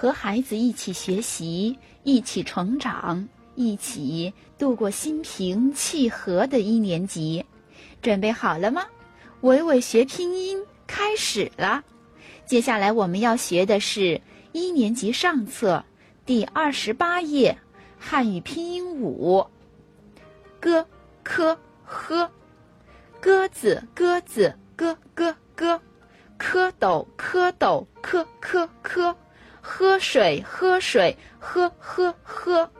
和孩子一起学习，一起成长，一起度过心平气和的一年级。准备好了吗？伟伟学拼音开始了。接下来我们要学的是一年级上册第二十八页汉语拼音五。g k h，鸽子鸽子 g g g，蝌蚪蝌蚪 k k k，喝水喝水喝喝喝。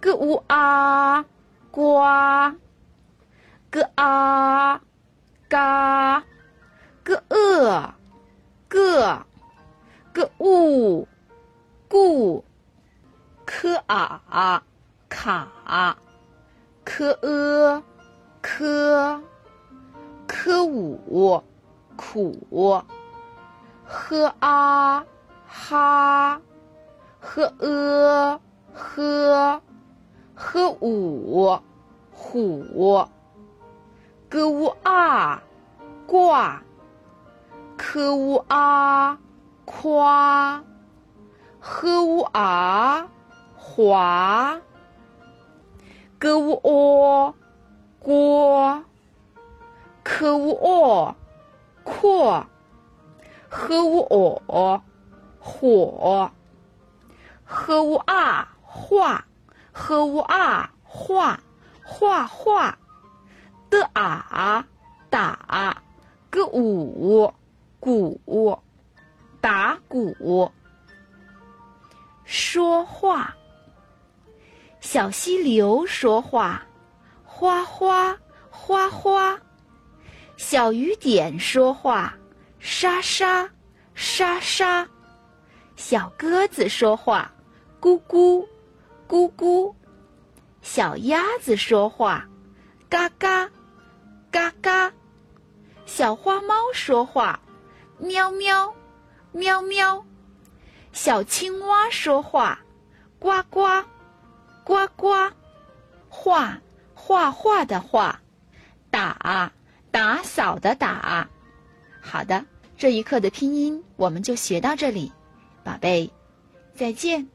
g u a，瓜，g a 嘎，g e 个，g u 故，k a 卡。科呃，科，科五，苦，h a，哈，呵呃，呵，呵五，虎，歌乌啊，挂，科乌啊，夸，呵乌啊，滑。g u o 锅，k u o 阔，h u o 火，h u a 画，h u a 画画画，d a 打，g u 鼓打鼓，说话。小溪流说话，哗哗哗哗；小雨点说话，沙沙沙沙；小鸽子说话，咕咕咕咕；小鸭子说话，嘎嘎嘎嘎；小花猫说话，喵喵喵喵；小青蛙说话，呱呱。呱呱，画画画的画，打打扫的打。好的，这一课的拼音我们就学到这里，宝贝，再见。